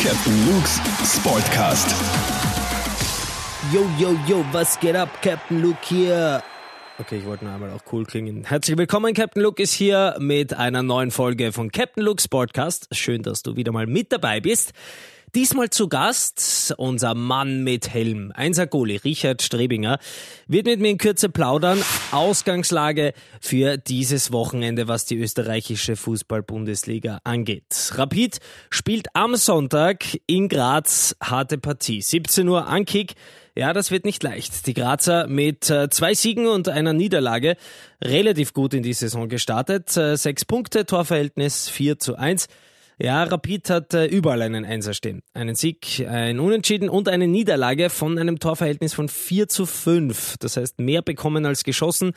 Captain Luke's Sportcast. Yo, yo, yo, was geht ab? Captain Luke hier. Okay, ich wollte nur einmal auch cool klingen. Herzlich willkommen, Captain Luke ist hier mit einer neuen Folge von Captain Luke's Podcast. Schön, dass du wieder mal mit dabei bist. Diesmal zu Gast unser Mann mit Helm, Einser Goalie Richard Strebinger, wird mit mir in Kürze plaudern. Ausgangslage für dieses Wochenende, was die österreichische Fußball-Bundesliga angeht. Rapid spielt am Sonntag in Graz harte Partie. 17 Uhr Ankick. Ja, das wird nicht leicht. Die Grazer mit äh, zwei Siegen und einer Niederlage relativ gut in die Saison gestartet. Äh, sechs Punkte, Torverhältnis 4 zu 1. Ja, Rapid hat äh, überall einen Einser stehen. Einen Sieg, ein Unentschieden und eine Niederlage von einem Torverhältnis von 4 zu 5. Das heißt, mehr bekommen als geschossen.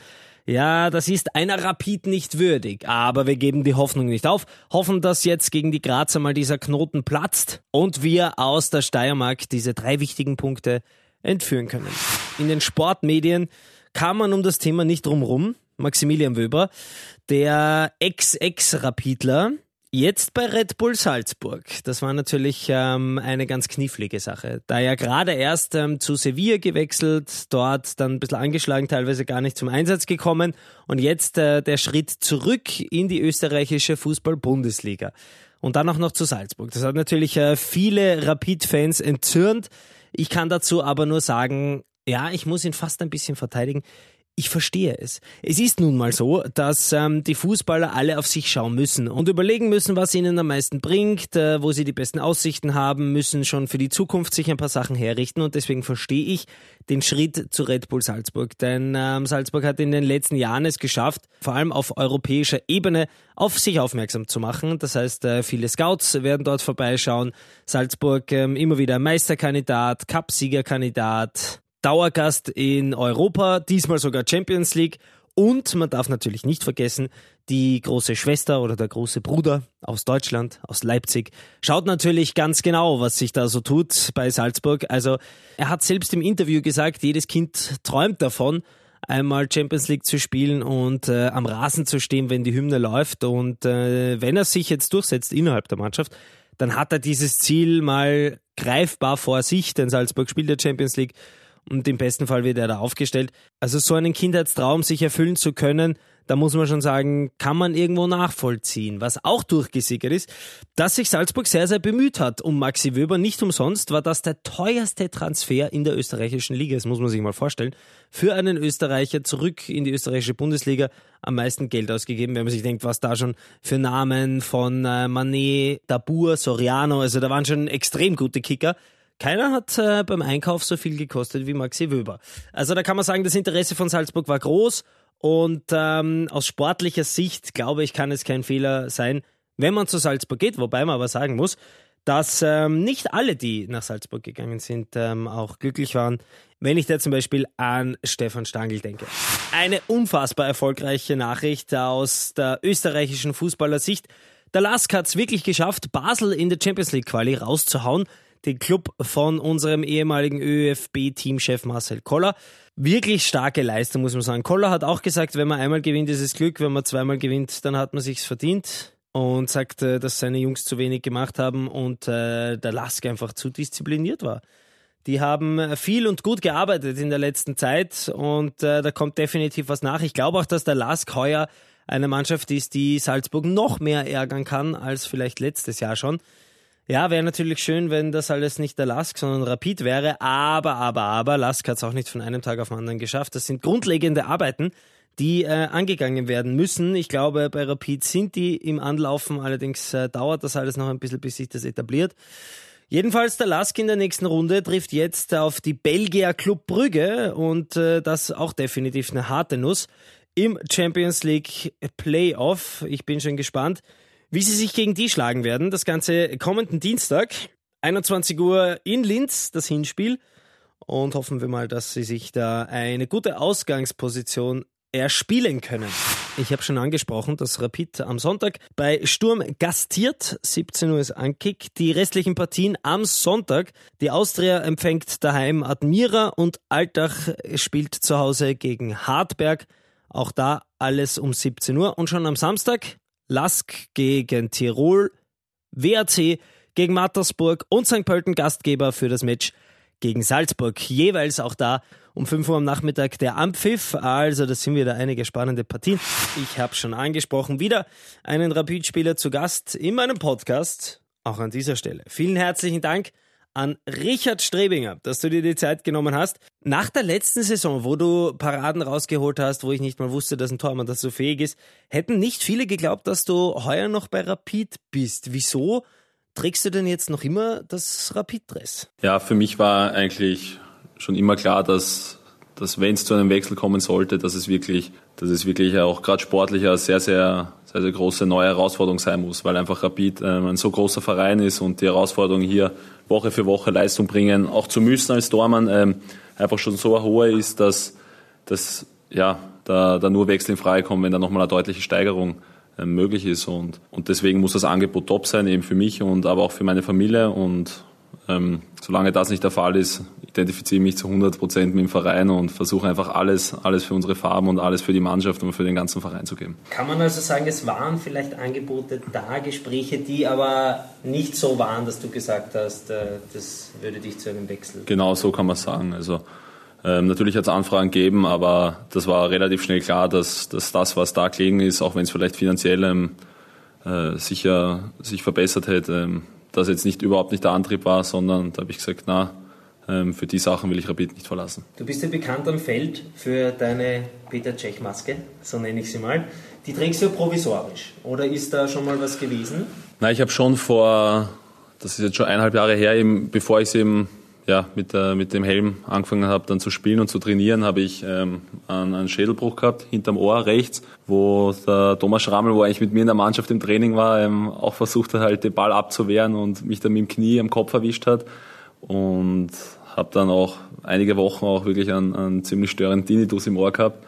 Ja, das ist einer Rapid nicht würdig, aber wir geben die Hoffnung nicht auf, hoffen, dass jetzt gegen die Grazer mal dieser Knoten platzt und wir aus der Steiermark diese drei wichtigen Punkte entführen können. In den Sportmedien kam man um das Thema nicht drumrum. Maximilian Wöber, der Ex-Ex-Rapidler, Jetzt bei Red Bull Salzburg. Das war natürlich ähm, eine ganz knifflige Sache. Da er gerade erst ähm, zu Sevilla gewechselt, dort dann ein bisschen angeschlagen, teilweise gar nicht zum Einsatz gekommen und jetzt äh, der Schritt zurück in die österreichische Fußball-Bundesliga. Und dann auch noch zu Salzburg. Das hat natürlich äh, viele Rapid-Fans entzürnt. Ich kann dazu aber nur sagen, ja, ich muss ihn fast ein bisschen verteidigen ich verstehe es. Es ist nun mal so, dass ähm, die Fußballer alle auf sich schauen müssen und überlegen müssen, was ihnen am meisten bringt, äh, wo sie die besten Aussichten haben, müssen schon für die Zukunft sich ein paar Sachen herrichten und deswegen verstehe ich den Schritt zu Red Bull Salzburg. Denn ähm, Salzburg hat in den letzten Jahren es geschafft, vor allem auf europäischer Ebene auf sich aufmerksam zu machen. Das heißt, äh, viele Scouts werden dort vorbeischauen. Salzburg ähm, immer wieder Meisterkandidat, Cupsiegerkandidat, Dauergast in Europa, diesmal sogar Champions League. Und man darf natürlich nicht vergessen, die große Schwester oder der große Bruder aus Deutschland, aus Leipzig, schaut natürlich ganz genau, was sich da so tut bei Salzburg. Also er hat selbst im Interview gesagt, jedes Kind träumt davon, einmal Champions League zu spielen und äh, am Rasen zu stehen, wenn die Hymne läuft. Und äh, wenn er sich jetzt durchsetzt innerhalb der Mannschaft, dann hat er dieses Ziel mal greifbar vor sich, denn Salzburg spielt der Champions League und im besten Fall wird er da aufgestellt. Also so einen Kindheitstraum sich erfüllen zu können, da muss man schon sagen, kann man irgendwo nachvollziehen. Was auch durchgesickert ist, dass sich Salzburg sehr, sehr bemüht hat um Maxi Wöber. Nicht umsonst war das der teuerste Transfer in der österreichischen Liga. Das muss man sich mal vorstellen. Für einen Österreicher zurück in die österreichische Bundesliga am meisten Geld ausgegeben, wenn man sich denkt, was da schon für Namen von äh, Manet, Dabur, Soriano, also da waren schon extrem gute Kicker. Keiner hat äh, beim Einkauf so viel gekostet wie Maxi Wöber. Also da kann man sagen, das Interesse von Salzburg war groß und ähm, aus sportlicher Sicht, glaube ich, kann es kein Fehler sein, wenn man zu Salzburg geht, wobei man aber sagen muss, dass ähm, nicht alle, die nach Salzburg gegangen sind, ähm, auch glücklich waren. Wenn ich da zum Beispiel an Stefan Stangl denke. Eine unfassbar erfolgreiche Nachricht aus der österreichischen Fußballersicht. Der Lask hat es wirklich geschafft, Basel in der Champions League Quali rauszuhauen den Club von unserem ehemaligen ÖFB-Teamchef Marcel Koller. Wirklich starke Leistung, muss man sagen. Koller hat auch gesagt, wenn man einmal gewinnt, ist es Glück, wenn man zweimal gewinnt, dann hat man sich's verdient und sagt, äh, dass seine Jungs zu wenig gemacht haben und äh, der Lask einfach zu diszipliniert war. Die haben viel und gut gearbeitet in der letzten Zeit und äh, da kommt definitiv was nach. Ich glaube auch, dass der Lask heuer eine Mannschaft ist, die Salzburg noch mehr ärgern kann als vielleicht letztes Jahr schon. Ja, wäre natürlich schön, wenn das alles nicht der Lask, sondern Rapid wäre. Aber, aber, aber, Lask hat es auch nicht von einem Tag auf den anderen geschafft. Das sind grundlegende Arbeiten, die äh, angegangen werden müssen. Ich glaube, bei Rapid sind die im Anlaufen. Allerdings äh, dauert das alles noch ein bisschen, bis sich das etabliert. Jedenfalls der Lask in der nächsten Runde trifft jetzt auf die Belgier Club Brügge und äh, das auch definitiv eine harte Nuss im Champions League Playoff. Ich bin schon gespannt wie sie sich gegen die schlagen werden. Das Ganze kommenden Dienstag, 21 Uhr in Linz, das Hinspiel. Und hoffen wir mal, dass sie sich da eine gute Ausgangsposition erspielen können. Ich habe schon angesprochen, dass Rapid am Sonntag bei Sturm gastiert. 17 Uhr ist Ankick. Die restlichen Partien am Sonntag. Die Austria empfängt daheim Admira und Altach spielt zu Hause gegen Hartberg. Auch da alles um 17 Uhr. Und schon am Samstag Lask gegen Tirol, WRC gegen Mattersburg und St. Pölten Gastgeber für das Match gegen Salzburg. Jeweils auch da um 5 Uhr am Nachmittag der Ampfiff. Also das sind wieder einige spannende Partien. Ich habe schon angesprochen, wieder einen Rapidspieler zu Gast in meinem Podcast. Auch an dieser Stelle. Vielen herzlichen Dank an Richard Strebinger, dass du dir die Zeit genommen hast. Nach der letzten Saison, wo du Paraden rausgeholt hast, wo ich nicht mal wusste, dass ein Tormann das so fähig ist, hätten nicht viele geglaubt, dass du heuer noch bei Rapid bist. Wieso trägst du denn jetzt noch immer das Rapid-Dress? Ja, für mich war eigentlich schon immer klar, dass, dass wenn es zu einem Wechsel kommen sollte, dass es wirklich, dass es wirklich auch gerade sportlich eine sehr, sehr, sehr, sehr große neue Herausforderung sein muss, weil einfach Rapid ähm, ein so großer Verein ist und die Herausforderung hier Woche für Woche Leistung bringen, auch zu müssen als Dormann, ähm, einfach schon so hohe ist, dass, dass ja, da, da nur Wechsel in Frage kommen, wenn da nochmal eine deutliche Steigerung ähm, möglich ist. Und, und deswegen muss das Angebot top sein, eben für mich und aber auch für meine Familie. Und ähm, solange das nicht der Fall ist, identifiziere ich mich zu 100 Prozent mit dem Verein und versuche einfach alles, alles für unsere Farben und alles für die Mannschaft und für den ganzen Verein zu geben. Kann man also sagen, es waren vielleicht Angebote da, Gespräche, die aber nicht so waren, dass du gesagt hast, äh, das würde dich zu einem Wechsel? Genau, so kann man sagen. Also ähm, natürlich hat es Anfragen gegeben, aber das war relativ schnell klar, dass, dass das, was da gelegen ist, auch wenn es vielleicht finanziell ähm, äh, sicher sich verbessert hätte, ähm, das jetzt nicht überhaupt nicht der Antrieb war, sondern da habe ich gesagt, na, ähm, für die Sachen will ich Rapid nicht verlassen. Du bist ja bekannt am Feld für deine Peter Tschech-Maske, so nenne ich sie mal. Die trägst du provisorisch, oder ist da schon mal was gewesen? Na, ich habe schon vor, das ist jetzt schon eineinhalb Jahre her, eben, bevor ich sie eben ja, mit, der, mit dem Helm angefangen habe, dann zu spielen und zu trainieren, habe ich ähm, einen, einen Schädelbruch gehabt, hinterm Ohr rechts, wo der Thomas Schrammel, wo eigentlich mit mir in der Mannschaft im Training war, ähm, auch versucht hat, halt den Ball abzuwehren und mich dann mit dem Knie am Kopf erwischt hat. Und habe dann auch einige Wochen auch wirklich einen, einen ziemlich störenden Tinnitus im Ohr gehabt.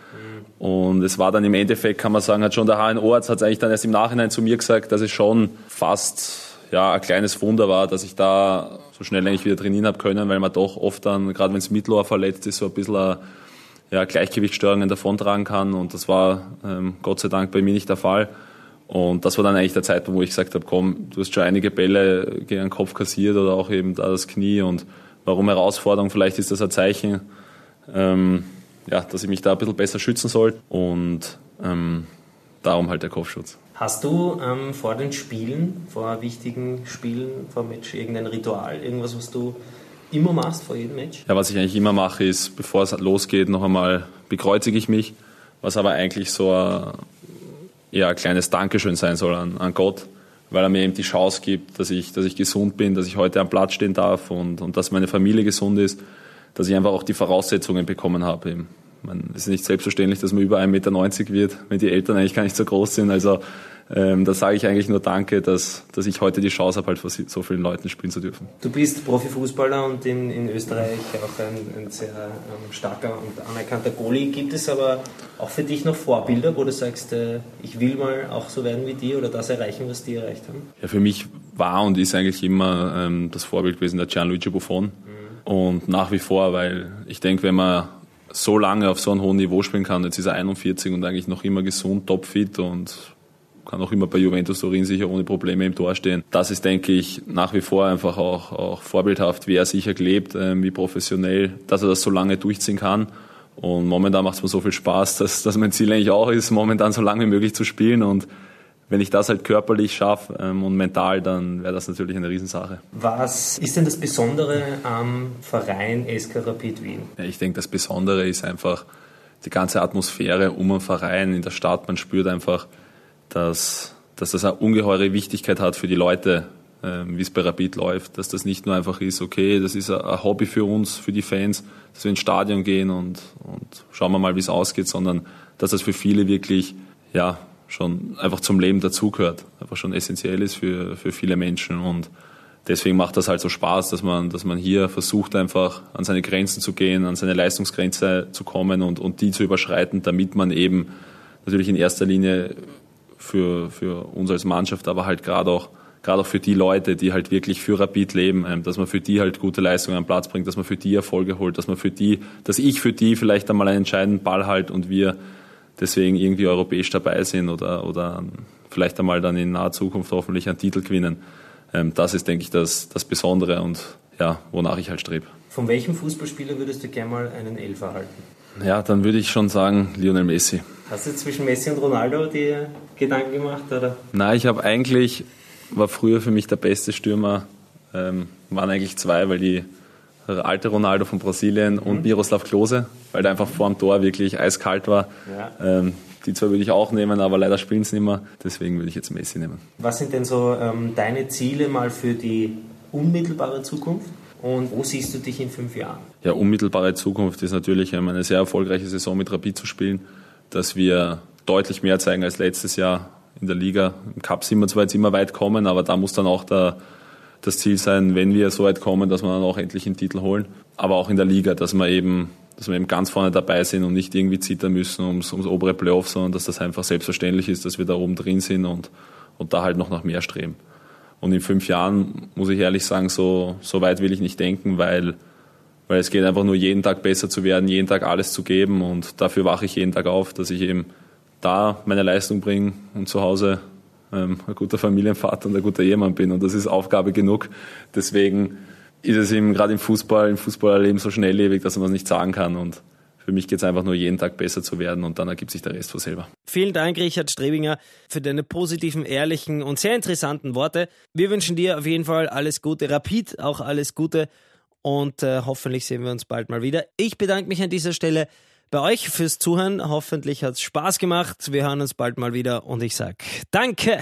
Und es war dann im Endeffekt, kann man sagen, hat schon der HNO-Arzt hat eigentlich dann erst im Nachhinein zu mir gesagt, dass es schon fast ja, ein kleines Wunder war, dass ich da so schnell eigentlich wieder trainieren habe können, weil man doch oft dann, gerade wenn es Mittelohr verletzt ist, so ein bisschen ja, Gleichgewichtsstörungen davontragen kann. Und das war ähm, Gott sei Dank bei mir nicht der Fall. Und das war dann eigentlich der Zeitpunkt, wo ich gesagt habe, komm, du hast schon einige Bälle gegen den Kopf kassiert oder auch eben da das Knie. Und warum Herausforderung? Vielleicht ist das ein Zeichen, ähm, ja, dass ich mich da ein bisschen besser schützen soll. Und ähm, darum halt der Kopfschutz. Hast du ähm, vor den Spielen, vor wichtigen Spielen, vor Match, irgendein Ritual, irgendwas, was du immer machst vor jedem Match? Ja, was ich eigentlich immer mache, ist, bevor es losgeht, noch einmal bekreuzige ich mich, was aber eigentlich so ein, eher ein kleines Dankeschön sein soll an, an Gott, weil er mir eben die Chance gibt, dass ich, dass ich gesund bin, dass ich heute am Platz stehen darf und, und dass meine Familie gesund ist, dass ich einfach auch die Voraussetzungen bekommen habe. Eben man, es ist nicht selbstverständlich, dass man über 1,90 Meter wird, wenn die Eltern eigentlich gar nicht so groß sind. Also ähm, da sage ich eigentlich nur Danke, dass, dass ich heute die Chance habe, halt vor so vielen Leuten spielen zu dürfen. Du bist Profifußballer und in, in Österreich auch ein, ein sehr ähm, starker und anerkannter Goalie. Gibt es aber auch für dich noch Vorbilder, wo du sagst, äh, ich will mal auch so werden wie die oder das erreichen, was die erreicht haben? Ja, für mich war und ist eigentlich immer ähm, das Vorbild gewesen der Gianluigi Buffon. Mhm. Und nach wie vor, weil ich denke, wenn man so lange auf so einem hohen Niveau spielen kann. Jetzt ist er 41 und eigentlich noch immer gesund, topfit und kann auch immer bei Juventus Turin sicher ohne Probleme im Tor stehen. Das ist, denke ich, nach wie vor einfach auch, auch vorbildhaft, wie er sicher lebt, äh, wie professionell, dass er das so lange durchziehen kann. Und momentan macht es mir so viel Spaß, dass, dass mein Ziel eigentlich auch ist, momentan so lange wie möglich zu spielen und wenn ich das halt körperlich schaffe ähm, und mental, dann wäre das natürlich eine Riesensache. Was ist denn das Besondere am Verein SK Rapid Wien? Ich denke, das Besondere ist einfach die ganze Atmosphäre um den Verein in der Stadt. Man spürt einfach, dass, dass das eine ungeheure Wichtigkeit hat für die Leute, ähm, wie es bei Rapid läuft. Dass das nicht nur einfach ist, okay, das ist ein Hobby für uns, für die Fans, dass wir ins Stadion gehen und, und schauen wir mal, wie es ausgeht, sondern dass das für viele wirklich ja, schon einfach zum Leben dazugehört, einfach schon essentiell ist für, für viele Menschen. Und deswegen macht das halt so Spaß, dass man, dass man hier versucht einfach an seine Grenzen zu gehen, an seine Leistungsgrenze zu kommen und, und die zu überschreiten, damit man eben natürlich in erster Linie für, für uns als Mannschaft, aber halt gerade auch gerade auch für die Leute, die halt wirklich für Rapid leben, ähm, dass man für die halt gute Leistungen am Platz bringt, dass man für die Erfolge holt, dass man für die, dass ich für die vielleicht einmal einen entscheidenden Ball halt und wir deswegen irgendwie europäisch dabei sind oder, oder vielleicht einmal dann in naher Zukunft hoffentlich einen Titel gewinnen. ähm, das ist, denke ich, das, das Besondere und ja, wonach ich halt strebe. Von welchem Fußballspieler würdest du gerne mal einen Elfer halten? Ja, dann würde ich schon sagen Lionel Messi. Hast du zwischen Messi und Ronaldo die Gedanken gemacht, oder? Nein, ich habe eigentlich, war früher für mich der beste Stürmer, ähm, waren eigentlich zwei, weil die alte Ronaldo von Brasilien mhm. und Miroslav Klose, weil der einfach vor dem Tor wirklich eiskalt war. Ja. Ähm, die zwei würde ich auch nehmen, aber leider spielen sie nicht mehr. Deswegen würde ich jetzt Messi nehmen. Was sind denn so ähm, deine Ziele mal für die unmittelbare Zukunft? Und wo siehst du dich in fünf Jahren? Ja, unmittelbare Zukunft ist natürlich ähm, eine sehr erfolgreiche Saison mit Rapid zu spielen, dass wir deutlich mehr zeigen als letztes Jahr in der Liga. Im Cup sind wir zwar jetzt immer weit kommen, aber da muss dann auch der, das Ziel sein, wenn wir so weit kommen, dass wir dann auch endlich einen Titel holen. Aber auch in der Liga, dass wir eben, dass wir eben ganz vorne dabei sind und nicht irgendwie zittern müssen ums, ums obere Playoff, sondern dass das einfach selbstverständlich ist, dass wir da oben drin sind und, und da halt noch nach mehr streben. Und in fünf Jahren muss ich ehrlich sagen, so, so weit will ich nicht denken, weil, weil es geht einfach nur jeden Tag besser zu werden, jeden Tag alles zu geben und dafür wache ich jeden Tag auf, dass ich eben da meine Leistung bringe und zu Hause ein guter Familienvater und ein guter Ehemann bin und das ist Aufgabe genug. Deswegen ist es eben gerade im Fußball, im Fußballerleben so schnelllebig, dass man es nicht sagen kann und für mich geht es einfach nur jeden Tag besser zu werden und dann ergibt sich der Rest von selber. Vielen Dank, Richard Strebinger, für deine positiven, ehrlichen und sehr interessanten Worte. Wir wünschen dir auf jeden Fall alles Gute, Rapid auch alles Gute und äh, hoffentlich sehen wir uns bald mal wieder. Ich bedanke mich an dieser Stelle bei euch fürs Zuhören. Hoffentlich hat es Spaß gemacht. Wir hören uns bald mal wieder und ich sage Danke.